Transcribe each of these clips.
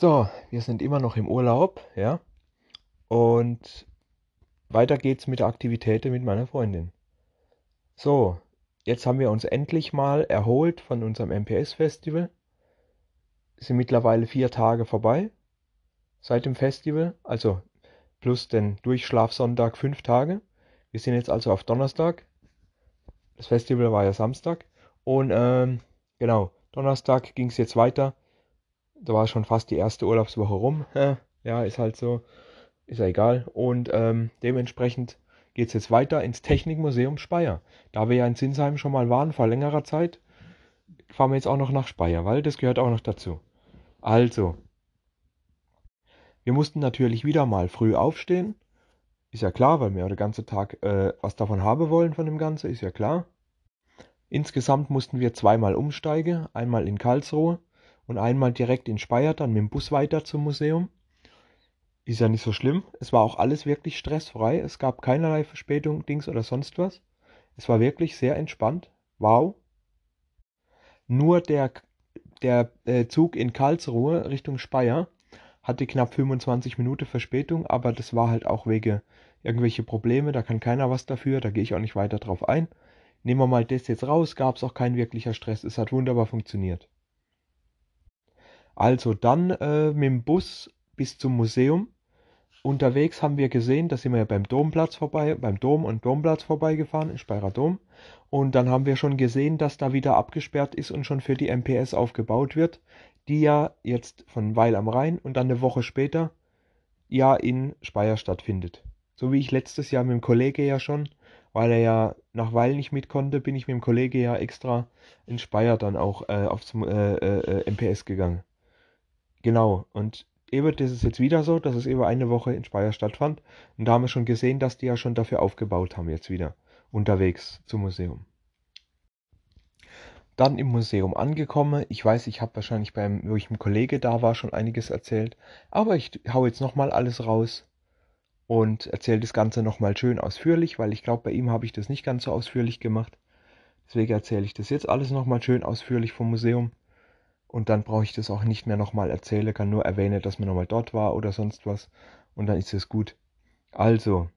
So, wir sind immer noch im Urlaub, ja. Und weiter geht's mit der Aktivität mit meiner Freundin. So, jetzt haben wir uns endlich mal erholt von unserem MPS-Festival. Sind mittlerweile vier Tage vorbei seit dem Festival, also plus den Durchschlafsonntag fünf Tage. Wir sind jetzt also auf Donnerstag. Das Festival war ja Samstag. Und ähm, genau, Donnerstag ging es jetzt weiter. Da war schon fast die erste Urlaubswoche rum. Ja, ist halt so. Ist ja egal. Und ähm, dementsprechend geht es jetzt weiter ins Technikmuseum Speyer. Da wir ja in Sinsheim schon mal waren vor längerer Zeit, fahren wir jetzt auch noch nach Speyer, weil das gehört auch noch dazu. Also, wir mussten natürlich wieder mal früh aufstehen. Ist ja klar, weil wir ja den ganzen Tag äh, was davon haben wollen von dem Ganzen, ist ja klar. Insgesamt mussten wir zweimal umsteigen, einmal in Karlsruhe und einmal direkt in Speyer, dann mit dem Bus weiter zum Museum. Ist ja nicht so schlimm. Es war auch alles wirklich stressfrei. Es gab keinerlei Verspätung, Dings oder sonst was. Es war wirklich sehr entspannt. Wow. Nur der, der äh, Zug in Karlsruhe Richtung Speyer hatte knapp 25 Minuten Verspätung, aber das war halt auch wegen irgendwelche Probleme. Da kann keiner was dafür. Da gehe ich auch nicht weiter drauf ein. Nehmen wir mal das jetzt raus. Gab es auch kein wirklicher Stress. Es hat wunderbar funktioniert. Also dann äh, mit dem Bus bis zum Museum. Unterwegs haben wir gesehen, da sind wir ja beim Domplatz vorbei, beim Dom und Domplatz vorbeigefahren, in Speyerer Dom. Und dann haben wir schon gesehen, dass da wieder abgesperrt ist und schon für die MPS aufgebaut wird, die ja jetzt von Weil am Rhein und dann eine Woche später ja in Speyer stattfindet. So wie ich letztes Jahr mit dem Kollege ja schon, weil er ja nach Weil nicht mit konnte, bin ich mit dem Kollege ja extra in Speyer dann auch äh, aufs äh, äh, MPS gegangen. Genau, und eben das ist jetzt wieder so, dass es über eine Woche in Speyer stattfand. Und da haben wir schon gesehen, dass die ja schon dafür aufgebaut haben, jetzt wieder unterwegs zum Museum. Dann im Museum angekommen. Ich weiß, ich habe wahrscheinlich beim, wo ich mit Kollege da war, schon einiges erzählt. Aber ich hau jetzt nochmal alles raus und erzähle das Ganze nochmal schön ausführlich, weil ich glaube, bei ihm habe ich das nicht ganz so ausführlich gemacht. Deswegen erzähle ich das jetzt alles nochmal schön ausführlich vom Museum und dann brauche ich das auch nicht mehr nochmal erzählen, kann nur erwähnen, dass man nochmal dort war oder sonst was und dann ist es gut. Also,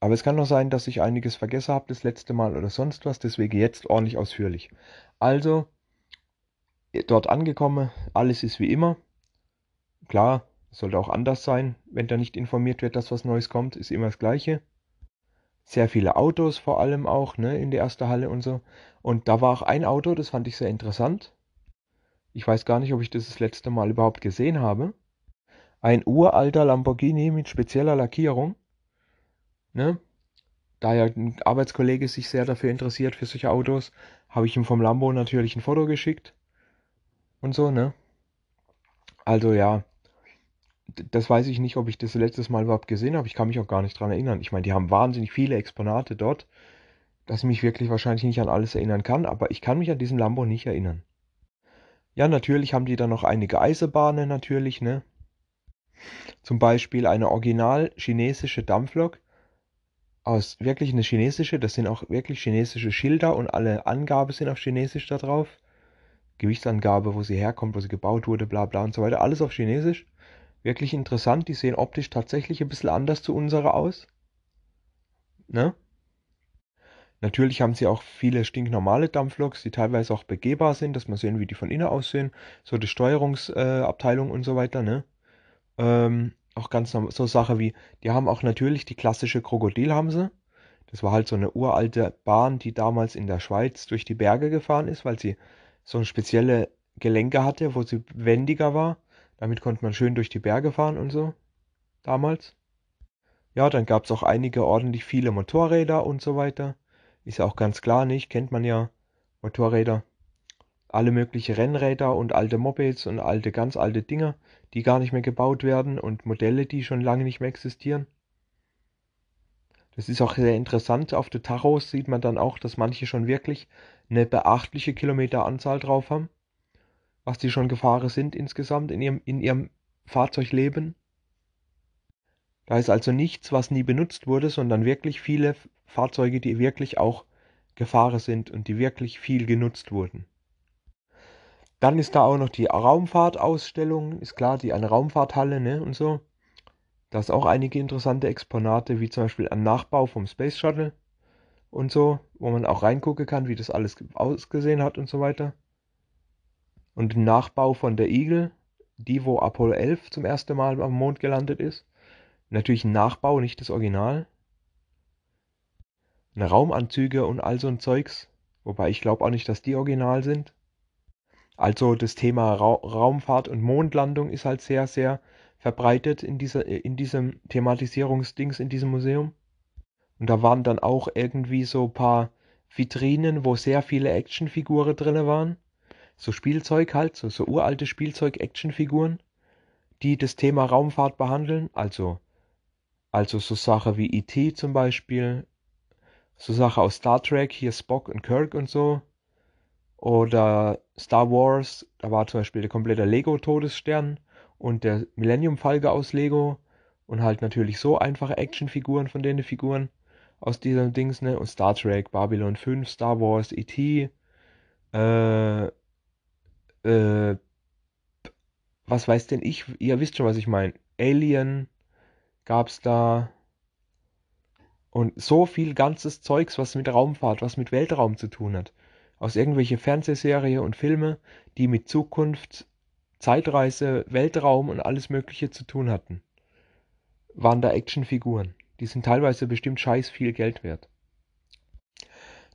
aber es kann noch sein, dass ich einiges vergessen habe das letzte Mal oder sonst was, deswegen jetzt ordentlich ausführlich. Also, dort angekommen, alles ist wie immer. Klar, sollte auch anders sein, wenn da nicht informiert wird, dass was Neues kommt, ist immer das Gleiche sehr viele Autos vor allem auch, ne, in der ersten Halle und so. Und da war auch ein Auto, das fand ich sehr interessant. Ich weiß gar nicht, ob ich das das letzte Mal überhaupt gesehen habe. Ein uralter Lamborghini mit spezieller Lackierung. Ne? Da ja ein Arbeitskollege sich sehr dafür interessiert, für solche Autos, habe ich ihm vom Lambo natürlich ein Foto geschickt. Und so, ne? Also ja, das weiß ich nicht, ob ich das letztes Mal überhaupt gesehen habe. Ich kann mich auch gar nicht dran erinnern. Ich meine, die haben wahnsinnig viele Exponate dort, dass ich mich wirklich wahrscheinlich nicht an alles erinnern kann, aber ich kann mich an diesen Lambo nicht erinnern. Ja, natürlich haben die da noch einige Eisenbahnen, natürlich, ne? Zum Beispiel eine original chinesische Dampflok aus wirklich eine chinesische, das sind auch wirklich chinesische Schilder und alle Angaben sind auf Chinesisch da drauf. Gewichtsangabe, wo sie herkommt, wo sie gebaut wurde, bla bla und so weiter, alles auf Chinesisch wirklich interessant. Die sehen optisch tatsächlich ein bisschen anders zu unserer aus. Ne? Natürlich haben sie auch viele stinknormale Dampfloks, die teilweise auch begehbar sind, dass man sehen, wie die von innen aussehen. So die Steuerungsabteilung äh, und so weiter, ne? Ähm, auch ganz so Sache wie, die haben auch natürlich die klassische Krokodil haben sie. Das war halt so eine uralte Bahn, die damals in der Schweiz durch die Berge gefahren ist, weil sie so spezielle Gelenke hatte, wo sie wendiger war. Damit konnte man schön durch die Berge fahren und so. Damals. Ja, dann gab es auch einige ordentlich viele Motorräder und so weiter. Ist ja auch ganz klar nicht, kennt man ja. Motorräder. Alle möglichen Rennräder und alte Mopeds und alte, ganz alte Dinger, die gar nicht mehr gebaut werden und Modelle, die schon lange nicht mehr existieren. Das ist auch sehr interessant. Auf den Tachos sieht man dann auch, dass manche schon wirklich eine beachtliche Kilometeranzahl drauf haben was die schon gefahren sind insgesamt in ihrem, in ihrem Fahrzeugleben. Da ist also nichts, was nie benutzt wurde, sondern wirklich viele Fahrzeuge, die wirklich auch gefahren sind und die wirklich viel genutzt wurden. Dann ist da auch noch die Raumfahrtausstellung, ist klar, die eine Raumfahrthalle, ne, und so. Da ist auch einige interessante Exponate, wie zum Beispiel ein Nachbau vom Space Shuttle und so, wo man auch reingucken kann, wie das alles ausgesehen hat und so weiter. Und ein Nachbau von der Eagle, die wo Apollo 11 zum ersten Mal am Mond gelandet ist. Natürlich ein Nachbau, nicht das Original. Eine Raumanzüge und all so ein Zeugs, wobei ich glaube auch nicht, dass die original sind. Also das Thema Ra Raumfahrt und Mondlandung ist halt sehr, sehr verbreitet in, dieser, in diesem Thematisierungsdings, in diesem Museum. Und da waren dann auch irgendwie so ein paar Vitrinen, wo sehr viele Actionfiguren drin waren. So Spielzeug halt, so, so uralte Spielzeug-Actionfiguren, die das Thema Raumfahrt behandeln. Also, also so Sachen wie E.T. zum Beispiel, so Sachen aus Star Trek, hier Spock und Kirk und so. Oder Star Wars, da war zum Beispiel der komplette Lego-Todesstern und der Millennium Falke aus Lego und halt natürlich so einfache Actionfiguren von den Figuren aus diesem Dings, ne? Und Star Trek, Babylon 5, Star Wars, E.T., äh, äh, was weiß denn ich? Ihr wisst schon, was ich meine. Alien gab's da. Und so viel ganzes Zeugs, was mit Raumfahrt, was mit Weltraum zu tun hat aus irgendwelche Fernsehserie und Filme, die mit Zukunft, Zeitreise, Weltraum und alles Mögliche zu tun hatten, waren da Actionfiguren. Die sind teilweise bestimmt scheiß viel Geld wert.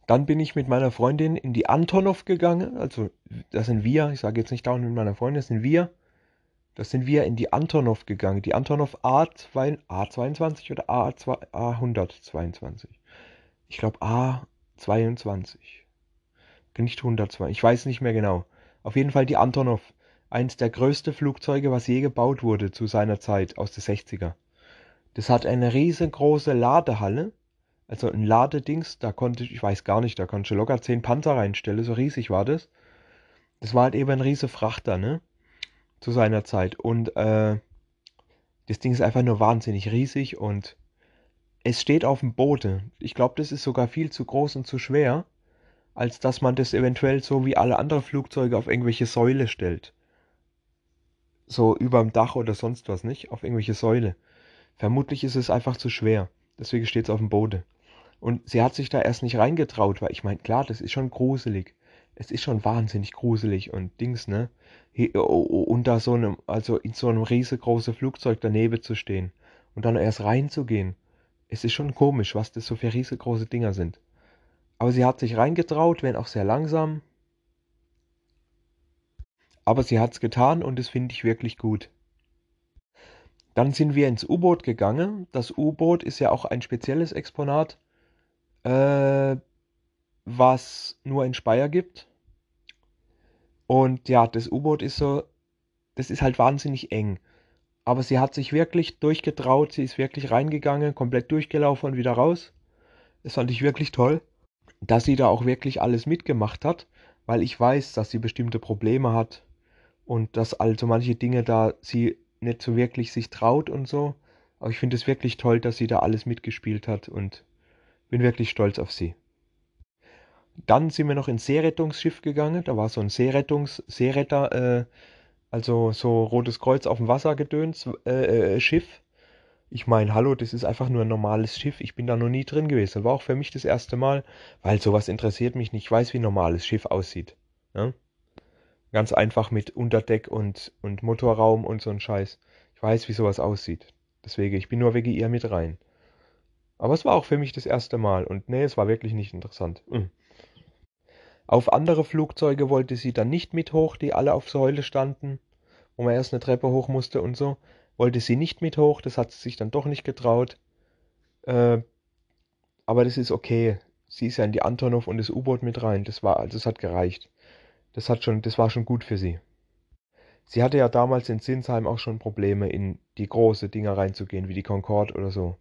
Dann bin ich mit meiner Freundin in die Antonov gegangen. Also, das sind wir. Ich sage jetzt nicht dauernd mit meiner Freundin, das sind wir. Das sind wir in die Antonov gegangen. Die Antonov A2, A22 oder A2, A122. Ich glaube A22 nicht 102, ich weiß nicht mehr genau. Auf jeden Fall die Antonov, eins der größten Flugzeuge, was je gebaut wurde zu seiner Zeit aus den 60er. Das hat eine riesengroße Ladehalle, also ein Ladedings, da konnte ich, ich weiß gar nicht, da konnte ich locker 10 Panzer reinstellen, so riesig war das. Das war halt eben ein riese Frachter, ne? Zu seiner Zeit. Und äh, das Ding ist einfach nur wahnsinnig riesig und es steht auf dem Boden. Ich glaube, das ist sogar viel zu groß und zu schwer als dass man das eventuell so wie alle anderen Flugzeuge auf irgendwelche Säule stellt. So überm Dach oder sonst was, nicht? Auf irgendwelche Säule. Vermutlich ist es einfach zu schwer. Deswegen steht es auf dem Boden. Und sie hat sich da erst nicht reingetraut, weil ich meine, klar, das ist schon gruselig. Es ist schon wahnsinnig gruselig und Dings, ne? Unter so einem, also in so einem riesengroßen Flugzeug daneben zu stehen und dann erst reinzugehen. Es ist schon komisch, was das so für riesengroße Dinger sind. Aber sie hat sich reingetraut, wenn auch sehr langsam. Aber sie hat es getan und das finde ich wirklich gut. Dann sind wir ins U-Boot gegangen. Das U-Boot ist ja auch ein spezielles Exponat, äh, was nur in Speyer gibt. Und ja, das U-Boot ist so, das ist halt wahnsinnig eng. Aber sie hat sich wirklich durchgetraut, sie ist wirklich reingegangen, komplett durchgelaufen und wieder raus. Das fand ich wirklich toll dass sie da auch wirklich alles mitgemacht hat, weil ich weiß, dass sie bestimmte Probleme hat und dass also manche Dinge da sie nicht so wirklich sich traut und so. Aber ich finde es wirklich toll, dass sie da alles mitgespielt hat und bin wirklich stolz auf sie. Dann sind wir noch ins Seerettungsschiff gegangen. Da war so ein Seerettungs Seeretter, äh, also so Rotes Kreuz auf dem Wasser gedöns äh, äh, Schiff. Ich meine, hallo, das ist einfach nur ein normales Schiff. Ich bin da noch nie drin gewesen. War auch für mich das erste Mal, weil sowas interessiert mich nicht. Ich weiß, wie ein normales Schiff aussieht. Ja? Ganz einfach mit Unterdeck und, und Motorraum und so ein Scheiß. Ich weiß, wie sowas aussieht. Deswegen, ich bin nur wegen ihr mit rein. Aber es war auch für mich das erste Mal. Und nee, es war wirklich nicht interessant. Mhm. Auf andere Flugzeuge wollte sie dann nicht mit hoch, die alle auf Säule standen, wo man erst eine Treppe hoch musste und so wollte sie nicht mit hoch, das hat sie sich dann doch nicht getraut. Äh, aber das ist okay. Sie ist ja in die Antonov und das U-Boot mit rein. Das war, also das hat gereicht. Das hat schon, das war schon gut für sie. Sie hatte ja damals in Sinsheim auch schon Probleme, in die große Dinger reinzugehen, wie die Concorde oder so.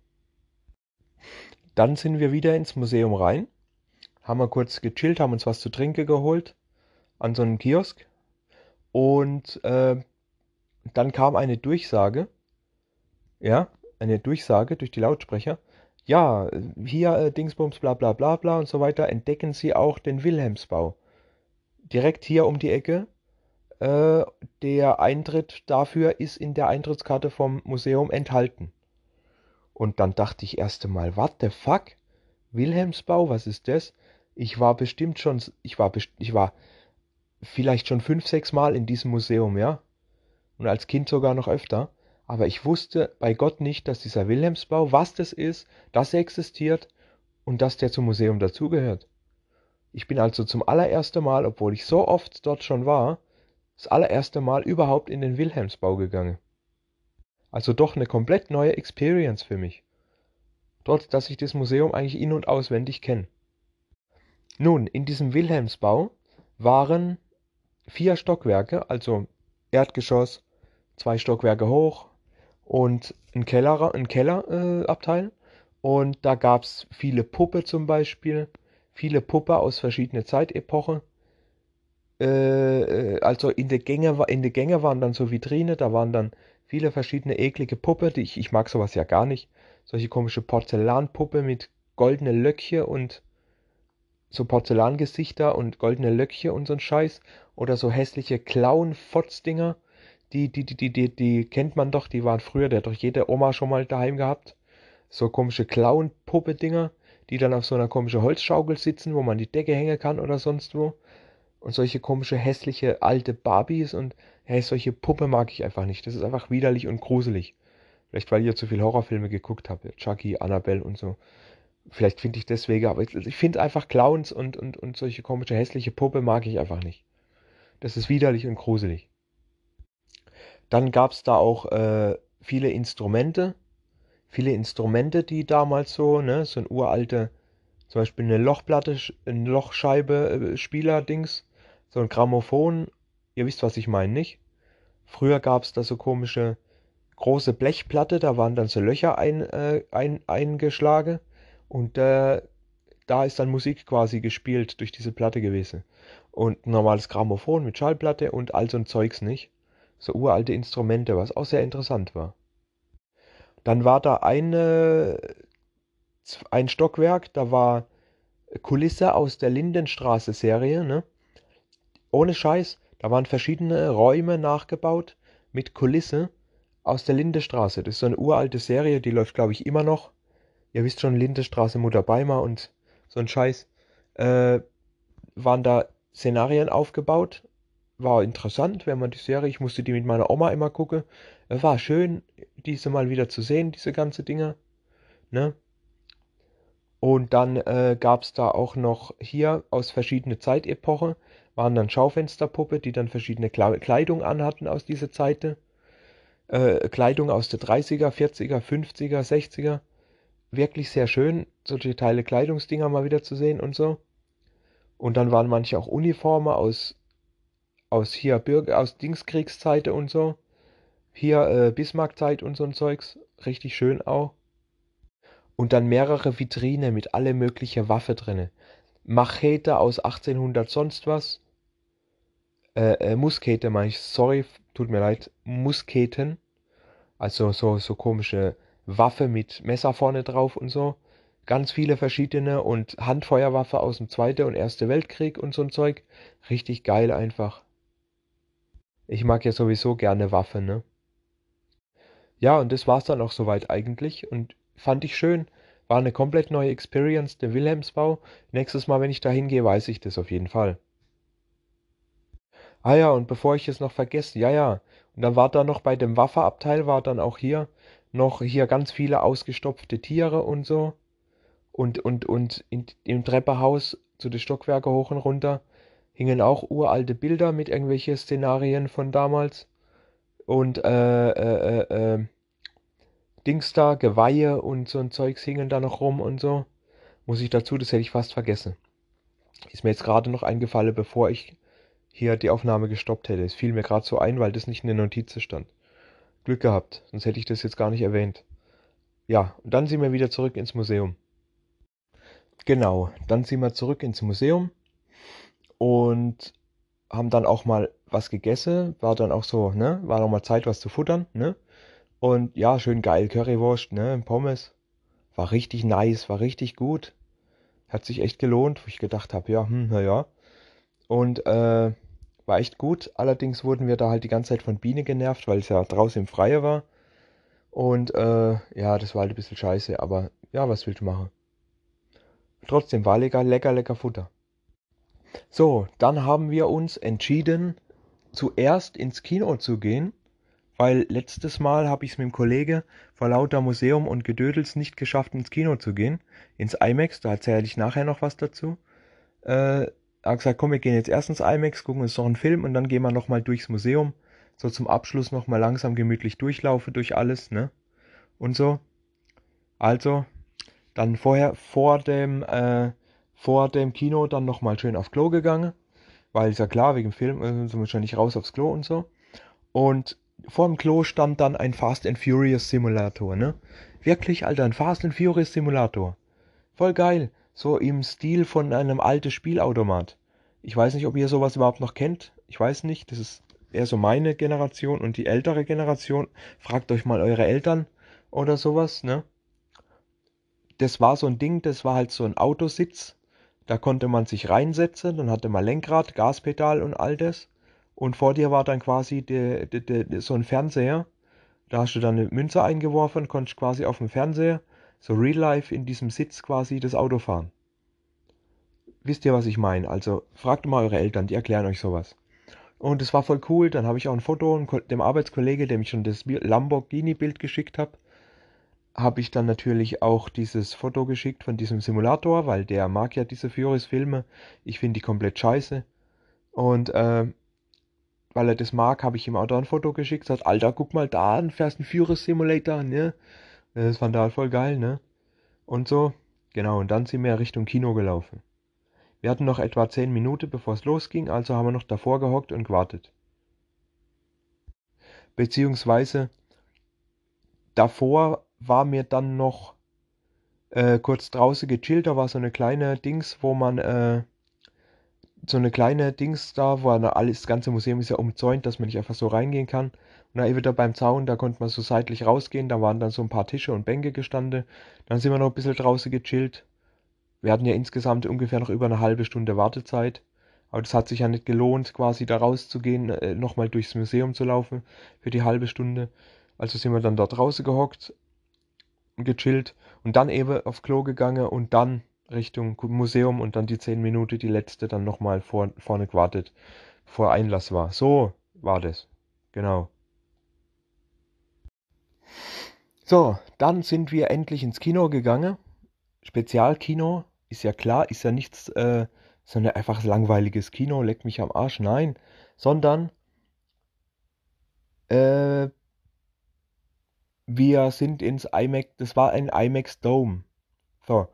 Dann sind wir wieder ins Museum rein, haben wir kurz gechillt, haben uns was zu trinken geholt an so einem Kiosk und äh, dann kam eine Durchsage, ja, eine Durchsage durch die Lautsprecher. Ja, hier äh, Dingsbums bla bla bla bla und so weiter, entdecken Sie auch den Wilhelmsbau. Direkt hier um die Ecke Äh, der Eintritt dafür ist in der Eintrittskarte vom Museum enthalten. Und dann dachte ich erst einmal, what the fuck? Wilhelmsbau, was ist das? Ich war bestimmt schon, ich war, ich war vielleicht schon fünf, sechs Mal in diesem Museum, ja. Und als Kind sogar noch öfter. Aber ich wusste bei Gott nicht, dass dieser Wilhelmsbau, was das ist, dass er existiert und dass der zum Museum dazugehört. Ich bin also zum allerersten Mal, obwohl ich so oft dort schon war, das allererste Mal überhaupt in den Wilhelmsbau gegangen. Also doch eine komplett neue Experience für mich. Dort, dass ich das Museum eigentlich in- und auswendig kenne. Nun, in diesem Wilhelmsbau waren vier Stockwerke, also Erdgeschoss, zwei Stockwerke hoch und ein Keller, ein Kellerabteil. Äh, und da gab es viele Puppe zum Beispiel, viele Puppe aus verschiedenen Zeitepochen. Äh, äh, also in der Gänge, in der Gänge waren dann so Vitrine, da waren dann viele verschiedene eklige Puppe, die ich, ich mag sowas ja gar nicht. Solche komische Porzellanpuppe mit goldene Löckchen und so Porzellangesichter und goldene Löckchen und so ein Scheiß. Oder so hässliche Clown-Fotzdinger. Die, die, die, die, die, die kennt man doch, die waren früher, der hat doch jede Oma schon mal daheim gehabt. So komische Clown-Puppe-Dinger, die dann auf so einer komischen Holzschaukel sitzen, wo man die Decke hängen kann oder sonst wo. Und solche komische, hässliche, alte Barbies und hey, solche Puppe mag ich einfach nicht. Das ist einfach widerlich und gruselig. Vielleicht, weil ihr zu viel Horrorfilme geguckt habt. Chucky, Annabelle und so. Vielleicht finde ich deswegen, aber ich, ich finde einfach Clowns und, und, und solche komische, hässliche Puppe mag ich einfach nicht. Das ist widerlich und gruselig. Dann gab es da auch äh, viele Instrumente. Viele Instrumente, die damals so, ne, so ein uralte, zum Beispiel eine Lochplatte, eine Lochscheibe, äh, so ein Grammophon. Ihr wisst, was ich meine, nicht? Früher gab es da so komische große Blechplatte, da waren dann so Löcher ein, äh, ein, eingeschlagen und äh, da ist dann Musik quasi gespielt durch diese Platte gewesen. Und normales Grammophon mit Schallplatte und all so ein Zeugs nicht. So uralte Instrumente, was auch sehr interessant war. Dann war da eine, ein Stockwerk, da war Kulisse aus der Lindenstraße-Serie, ne? Ohne Scheiß, da waren verschiedene Räume nachgebaut mit Kulisse aus der Lindenstraße. Das ist so eine uralte Serie, die läuft, glaube ich, immer noch ihr wisst schon, Lindestraße, Mutter Beimer und so ein Scheiß, äh, waren da Szenarien aufgebaut. War interessant, wenn man die Serie, ich musste die mit meiner Oma immer gucken. Äh, war schön, diese mal wieder zu sehen, diese ganze Dinge. Ne? Und dann äh, gab es da auch noch hier aus verschiedenen Zeitepochen, waren dann Schaufensterpuppe, die dann verschiedene Kleidung anhatten aus dieser Zeit. Äh, Kleidung aus der 30er, 40er, 50er, 60er wirklich sehr schön, solche Teile Kleidungsdinger mal wieder zu sehen und so. Und dann waren manche auch Uniformen aus, aus hier Bürger, aus Dingskriegszeit und so. Hier äh, Bismarckzeit und so ein Zeugs. Richtig schön auch. Und dann mehrere Vitrine mit alle mögliche Waffe drinne. Machete aus 1800 sonst was. Äh, äh, Muskete meine ich, sorry, tut mir leid. Musketen. Also so, so komische Waffe mit Messer vorne drauf und so. Ganz viele verschiedene und Handfeuerwaffe aus dem Zweiten und Ersten Weltkrieg und so ein Zeug. Richtig geil einfach. Ich mag ja sowieso gerne Waffen, ne? Ja, und das war's dann auch soweit eigentlich und fand ich schön. War eine komplett neue Experience, der Wilhelmsbau. Nächstes Mal, wenn ich da hingehe, weiß ich das auf jeden Fall. Ah ja, und bevor ich es noch vergesse, ja, ja. Und dann war da noch bei dem Waffeabteil, war dann auch hier noch hier ganz viele ausgestopfte Tiere und so. Und, und, und in, im Treppenhaus zu den Stockwerken hoch und runter hingen auch uralte Bilder mit irgendwelchen Szenarien von damals. Und äh, äh, äh, äh, Dings da, Geweihe und so ein Zeugs hingen da noch rum und so. Muss ich dazu, das hätte ich fast vergessen. Ist mir jetzt gerade noch eingefallen, bevor ich hier die Aufnahme gestoppt hätte. Es fiel mir gerade so ein, weil das nicht in der Notiz stand. Glück gehabt, sonst hätte ich das jetzt gar nicht erwähnt. Ja, und dann sind wir wieder zurück ins Museum. Genau, dann sind wir zurück ins Museum und haben dann auch mal was gegessen. War dann auch so, ne? War noch mal Zeit, was zu futtern, ne? Und ja, schön geil, Currywurst, ne? Pommes. War richtig nice, war richtig gut. Hat sich echt gelohnt, wo ich gedacht habe, ja, hm, naja. Und äh, war echt gut. Allerdings wurden wir da halt die ganze Zeit von Biene genervt, weil es ja draußen im Freie war. Und äh, ja, das war halt ein bisschen scheiße, aber ja, was willst du machen? Trotzdem war lecker, lecker, lecker Futter. So, dann haben wir uns entschieden, zuerst ins Kino zu gehen, weil letztes Mal habe ich es mit dem Kollege vor lauter Museum und Gedödels nicht geschafft, ins Kino zu gehen, ins IMAX, da erzähle ich nachher noch was dazu. Äh, habe gesagt, komm, wir gehen jetzt erst ins IMAX, gucken uns noch einen Film und dann gehen wir nochmal durchs Museum. So zum Abschluss nochmal langsam gemütlich durchlaufe durch alles, ne? Und so. Also, dann vorher, vor dem, äh, vor dem Kino dann nochmal schön aufs Klo gegangen. Weil ist ja klar, wegen dem Film äh, sind wir schon nicht raus aufs Klo und so. Und vor dem Klo stand dann ein Fast and Furious Simulator, ne? Wirklich, Alter, ein Fast and Furious Simulator. Voll geil. So im Stil von einem alten Spielautomat. Ich weiß nicht, ob ihr sowas überhaupt noch kennt. Ich weiß nicht. Das ist eher so meine Generation und die ältere Generation. Fragt euch mal eure Eltern oder sowas, ne? Das war so ein Ding, das war halt so ein Autositz. Da konnte man sich reinsetzen, dann hatte man Lenkrad, Gaspedal und all das. Und vor dir war dann quasi de, de, de, so ein Fernseher. Da hast du dann eine Münze eingeworfen, konntest quasi auf dem Fernseher so real life in diesem Sitz quasi das Auto fahren. Wisst ihr, was ich meine? Also fragt mal eure Eltern, die erklären euch sowas. Und es war voll cool. Dann habe ich auch ein Foto dem Arbeitskollege, dem ich schon das Lamborghini-Bild geschickt habe, habe ich dann natürlich auch dieses Foto geschickt von diesem Simulator, weil der mag ja diese Furious-Filme. Ich finde die komplett scheiße. Und äh, weil er das mag, habe ich ihm auch da ein Foto geschickt. Sagt, Alter, guck mal da, ein Fast and Furious Simulator, ne? Das fand er halt voll geil, ne? Und so, genau, und dann sind wir Richtung Kino gelaufen. Wir hatten noch etwa 10 Minuten, bevor es losging, also haben wir noch davor gehockt und gewartet. Beziehungsweise davor war mir dann noch äh, kurz draußen gechillt, da war so eine kleine Dings, wo man äh, so eine kleine Dings da, wo alles, das ganze Museum ist ja umzäunt, dass man nicht einfach so reingehen kann. Und da wieder beim Zaun, da konnte man so seitlich rausgehen, da waren dann so ein paar Tische und Bänke gestanden. Dann sind wir noch ein bisschen draußen gechillt. Wir hatten ja insgesamt ungefähr noch über eine halbe Stunde Wartezeit. Aber das hat sich ja nicht gelohnt, quasi da rauszugehen, äh, nochmal durchs Museum zu laufen für die halbe Stunde. Also sind wir dann dort draußen gehockt, gechillt und dann eben auf Klo gegangen und dann Richtung Museum und dann die zehn Minuten, die letzte, dann nochmal vor, vorne gewartet, bevor Einlass war. So war das. Genau. So, dann sind wir endlich ins Kino gegangen. Spezialkino, ist ja klar, ist ja nichts, äh, sondern einfach langweiliges Kino, leckt mich am Arsch, nein. Sondern äh, wir sind ins IMAX, das war ein IMAX Dome. So,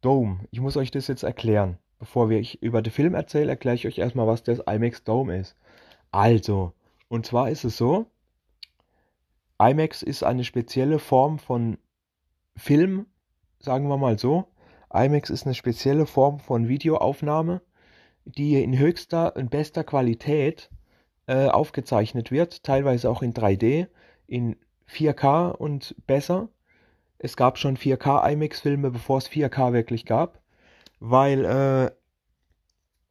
Dome, ich muss euch das jetzt erklären. Bevor ich über den Film erzähle, erkläre ich euch erstmal, was das IMAX Dome ist. Also, und zwar ist es so, IMAX ist eine spezielle Form von Film, sagen wir mal so. IMAX ist eine spezielle Form von Videoaufnahme, die in höchster und bester Qualität äh, aufgezeichnet wird, teilweise auch in 3D, in 4K und besser. Es gab schon 4K IMAX-Filme, bevor es 4K wirklich gab, weil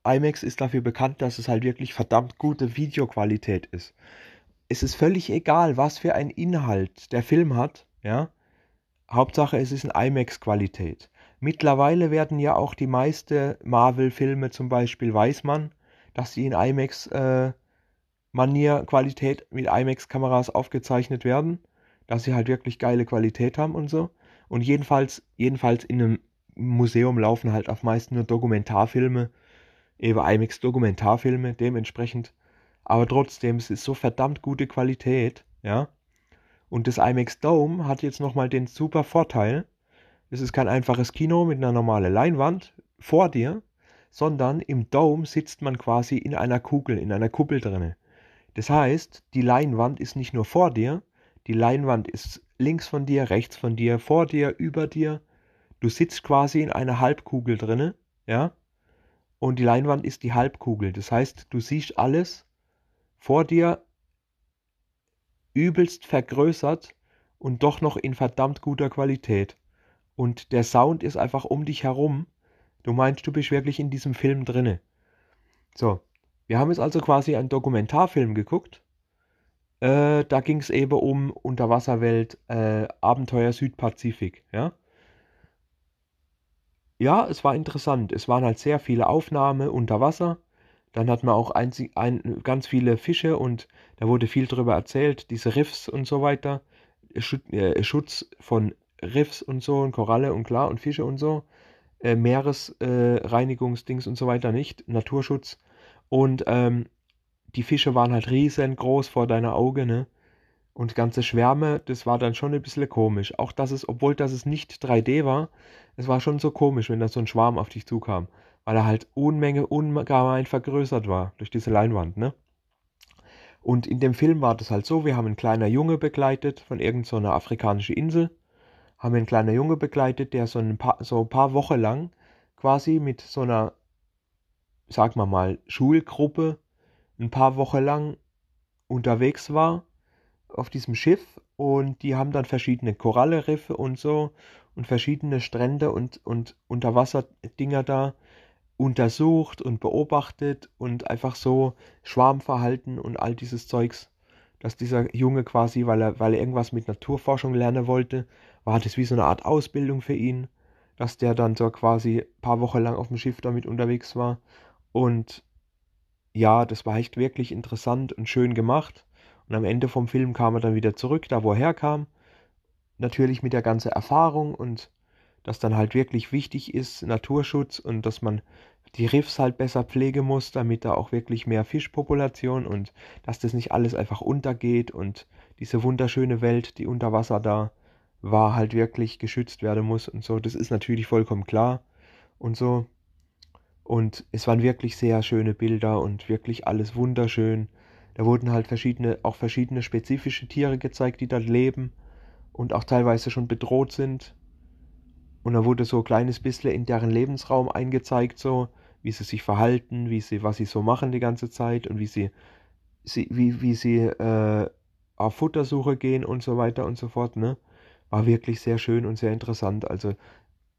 äh, IMAX ist dafür bekannt, dass es halt wirklich verdammt gute Videoqualität ist es ist völlig egal, was für ein Inhalt der Film hat, ja. Hauptsache, es ist in IMAX-Qualität. Mittlerweile werden ja auch die meisten Marvel-Filme zum Beispiel, weiß man, dass sie in IMAX-Manier, äh, Qualität mit IMAX-Kameras aufgezeichnet werden, dass sie halt wirklich geile Qualität haben und so. Und jedenfalls, jedenfalls in einem Museum laufen halt auf meisten nur Dokumentarfilme, eben IMAX-Dokumentarfilme, dementsprechend aber trotzdem, es ist so verdammt gute Qualität, ja. Und das IMAX Dome hat jetzt nochmal den super Vorteil, es ist kein einfaches Kino mit einer normalen Leinwand vor dir, sondern im Dome sitzt man quasi in einer Kugel, in einer Kuppel drinne. Das heißt, die Leinwand ist nicht nur vor dir, die Leinwand ist links von dir, rechts von dir, vor dir, über dir. Du sitzt quasi in einer Halbkugel drinne, ja? Und die Leinwand ist die Halbkugel. Das heißt, du siehst alles vor dir übelst vergrößert und doch noch in verdammt guter Qualität. Und der Sound ist einfach um dich herum. Du meinst, du bist wirklich in diesem Film drinne. So, Wir haben jetzt also quasi einen Dokumentarfilm geguckt. Äh, da ging es eben um Unterwasserwelt, äh, Abenteuer Südpazifik, ja. Ja, es war interessant. Es waren halt sehr viele Aufnahmen unter Wasser. Dann hat man auch ein, ein, ganz viele Fische und da wurde viel darüber erzählt, diese Riffs und so weiter. Äh, Schutz von Riffs und so und Koralle und klar und Fische und so. Äh, Meeresreinigungsdings und so weiter nicht. Naturschutz. Und ähm, die Fische waren halt riesengroß vor deiner Augen, ne? Und ganze Schwärme, das war dann schon ein bisschen komisch. Auch dass es, obwohl das es nicht 3D war, es war schon so komisch, wenn da so ein Schwarm auf dich zukam. Weil er halt Unmenge, ungemein vergrößert war durch diese Leinwand, ne? Und in dem Film war das halt so, wir haben einen kleinen Junge begleitet von irgendeiner so afrikanischen Insel, haben einen kleinen Junge begleitet, der so ein paar, so ein paar Wochen lang quasi mit so einer, sag mal mal, Schulgruppe ein paar Wochen lang unterwegs war auf diesem Schiff und die haben dann verschiedene Korallenriffe und so und verschiedene Strände und, und Unterwasserdinger da untersucht und beobachtet und einfach so Schwarmverhalten und all dieses Zeugs, dass dieser Junge quasi, weil er, weil er irgendwas mit Naturforschung lernen wollte, war das wie so eine Art Ausbildung für ihn, dass der dann so quasi ein paar Wochen lang auf dem Schiff damit unterwegs war und ja, das war echt wirklich interessant und schön gemacht. Und am Ende vom Film kam er dann wieder zurück, da wo er herkam. Natürlich mit der ganzen Erfahrung und dass dann halt wirklich wichtig ist, Naturschutz und dass man die Riffs halt besser pflegen muss, damit da auch wirklich mehr Fischpopulation und dass das nicht alles einfach untergeht und diese wunderschöne Welt, die unter Wasser da war, halt wirklich geschützt werden muss und so. Das ist natürlich vollkommen klar und so. Und es waren wirklich sehr schöne Bilder und wirklich alles wunderschön. Da wurden halt verschiedene, auch verschiedene spezifische Tiere gezeigt, die dort leben und auch teilweise schon bedroht sind. Und da wurde so ein kleines bisschen in deren Lebensraum eingezeigt, so wie sie sich verhalten, wie sie, was sie so machen die ganze Zeit und wie sie, sie wie, wie sie äh, auf Futtersuche gehen und so weiter und so fort, ne? War wirklich sehr schön und sehr interessant. Also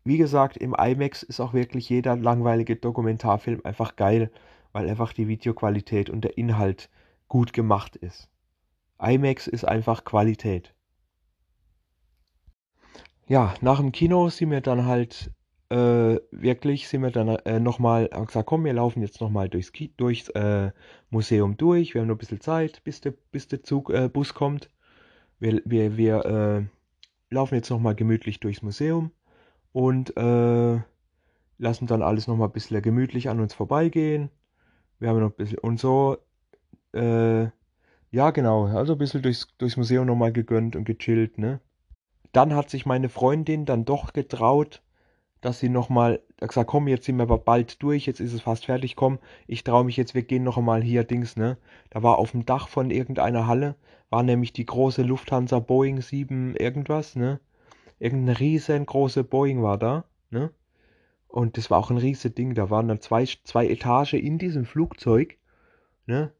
wie gesagt, im IMAX ist auch wirklich jeder langweilige Dokumentarfilm einfach geil, weil einfach die Videoqualität und der Inhalt gut gemacht ist. IMAX ist einfach Qualität. Ja, nach dem Kino sind wir dann halt äh, wirklich, sind wir dann äh, nochmal, gesagt, komm, wir laufen jetzt nochmal durchs, durchs äh, Museum durch. Wir haben noch ein bisschen Zeit, bis der, bis der Zug, äh, Bus kommt. Wir, wir, wir äh, laufen jetzt nochmal gemütlich durchs Museum und äh, lassen dann alles nochmal ein bisschen gemütlich an uns vorbeigehen. Wir haben noch ein bisschen und so, äh, ja genau, also ein bisschen durchs, durchs Museum nochmal gegönnt und gechillt, ne. Dann hat sich meine Freundin dann doch getraut, dass sie nochmal gesagt, komm, jetzt sind wir aber bald durch, jetzt ist es fast fertig, komm, ich traue mich jetzt, wir gehen noch einmal hier, Dings, ne. Da war auf dem Dach von irgendeiner Halle, war nämlich die große Lufthansa Boeing 7 irgendwas, ne irgendeine riesengroße Boeing war da, ne? Und das war auch ein riesiges Ding. Da waren dann zwei, zwei Etagen in diesem Flugzeug, ne?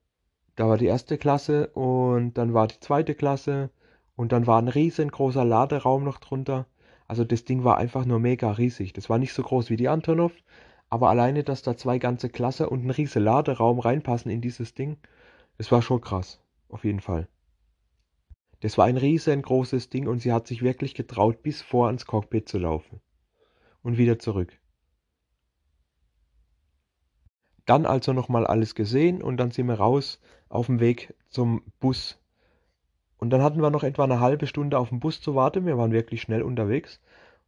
Da war die erste Klasse und dann war die zweite Klasse und dann war ein riesengroßer Laderaum noch drunter. Also das Ding war einfach nur mega riesig. Das war nicht so groß wie die Antonov, aber alleine, dass da zwei ganze Klasse und ein riesen Laderaum reinpassen in dieses Ding, das war schon krass. Auf jeden Fall. Das war ein riesengroßes Ding und sie hat sich wirklich getraut, bis vor ans Cockpit zu laufen. Und wieder zurück. Dann also nochmal alles gesehen und dann sind wir raus auf dem Weg zum Bus. Und dann hatten wir noch etwa eine halbe Stunde auf dem Bus zu warten. Wir waren wirklich schnell unterwegs.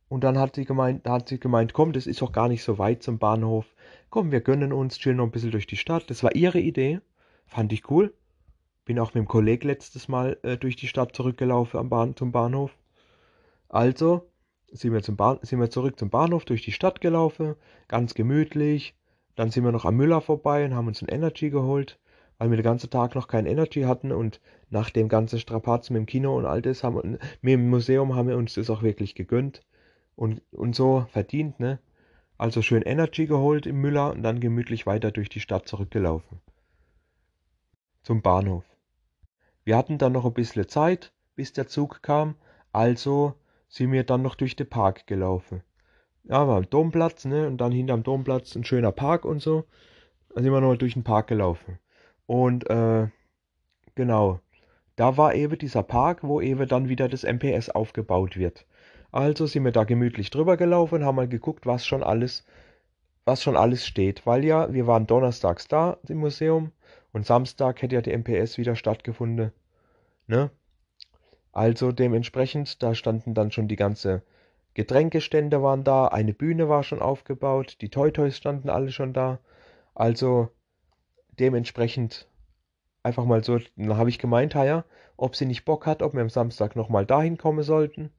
Und dann hat sie gemeint, hat sie gemeint, komm, das ist doch gar nicht so weit zum Bahnhof. Komm, wir gönnen uns, chillen noch ein bisschen durch die Stadt. Das war ihre Idee. Fand ich cool. Bin auch mit dem Kollegen letztes Mal äh, durch die Stadt zurückgelaufen am Bahn, zum Bahnhof. Also sind wir, zum Bahn, sind wir zurück zum Bahnhof durch die Stadt gelaufen, ganz gemütlich. Dann sind wir noch am Müller vorbei und haben uns ein Energy geholt, weil wir den ganzen Tag noch kein Energy hatten und nach dem ganzen Strapaz mit dem Kino und all das haben wir, dem Museum haben wir uns das auch wirklich gegönnt und, und so verdient, ne? Also schön Energy geholt im Müller und dann gemütlich weiter durch die Stadt zurückgelaufen. Zum Bahnhof. Wir hatten dann noch ein bisschen Zeit, bis der Zug kam, also sind wir dann noch durch den Park gelaufen. Ja, war am Domplatz, ne, und dann hinterm Domplatz ein schöner Park und so. Dann sind wir nochmal durch den Park gelaufen. Und äh, genau, da war eben dieser Park, wo eben dann wieder das MPS aufgebaut wird. Also sind wir da gemütlich drüber gelaufen, haben mal geguckt, was schon alles, was schon alles steht. Weil ja, wir waren donnerstags da im Museum und Samstag hätte ja die MPS wieder stattgefunden. Ne? Also dementsprechend, da standen dann schon die ganze Getränkestände waren da, eine Bühne war schon aufgebaut, die Toy Toys standen alle schon da. Also dementsprechend einfach mal so, dann habe ich gemeint, ja, ob sie nicht Bock hat, ob wir am Samstag nochmal dahin kommen sollten.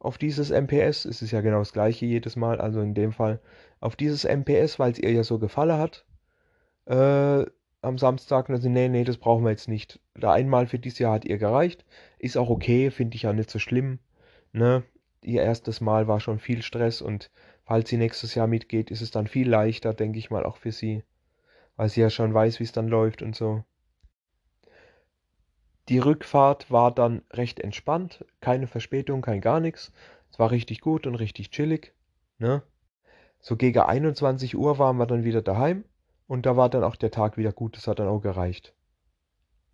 Auf dieses MPS, es ist ja genau das gleiche jedes Mal, also in dem Fall auf dieses MPS, weil es ihr ja so gefallen hat. Äh, am Samstag, und dann sie, nee, nee, das brauchen wir jetzt nicht. Da einmal für dieses Jahr hat ihr gereicht. Ist auch okay, finde ich ja nicht so schlimm. Ne? Ihr erstes Mal war schon viel Stress und falls sie nächstes Jahr mitgeht, ist es dann viel leichter, denke ich mal, auch für sie. Weil sie ja schon weiß, wie es dann läuft und so. Die Rückfahrt war dann recht entspannt, keine Verspätung, kein gar nichts. Es war richtig gut und richtig chillig. Ne? So gegen 21 Uhr waren wir dann wieder daheim und da war dann auch der Tag wieder gut, das hat dann auch gereicht.